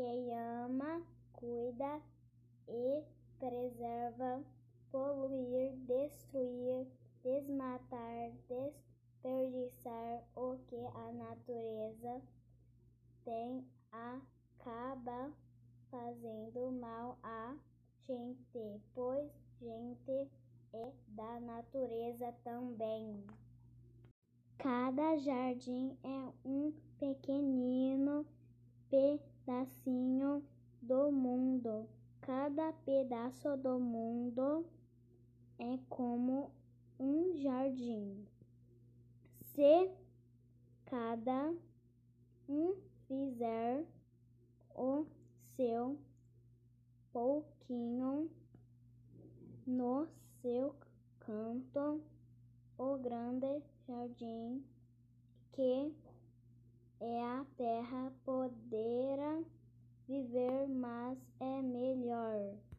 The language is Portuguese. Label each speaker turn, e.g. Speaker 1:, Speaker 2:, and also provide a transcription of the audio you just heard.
Speaker 1: que ama, cuida e preserva, poluir, destruir, desmatar, desperdiçar o que a natureza tem, acaba fazendo mal a gente, pois gente é da natureza também. Cada jardim é um pequenino pedacinho do mundo. Cada pedaço do mundo é como um jardim. Se cada um fizer o seu pouquinho no seu canto, o grande jardim que é a terra poderá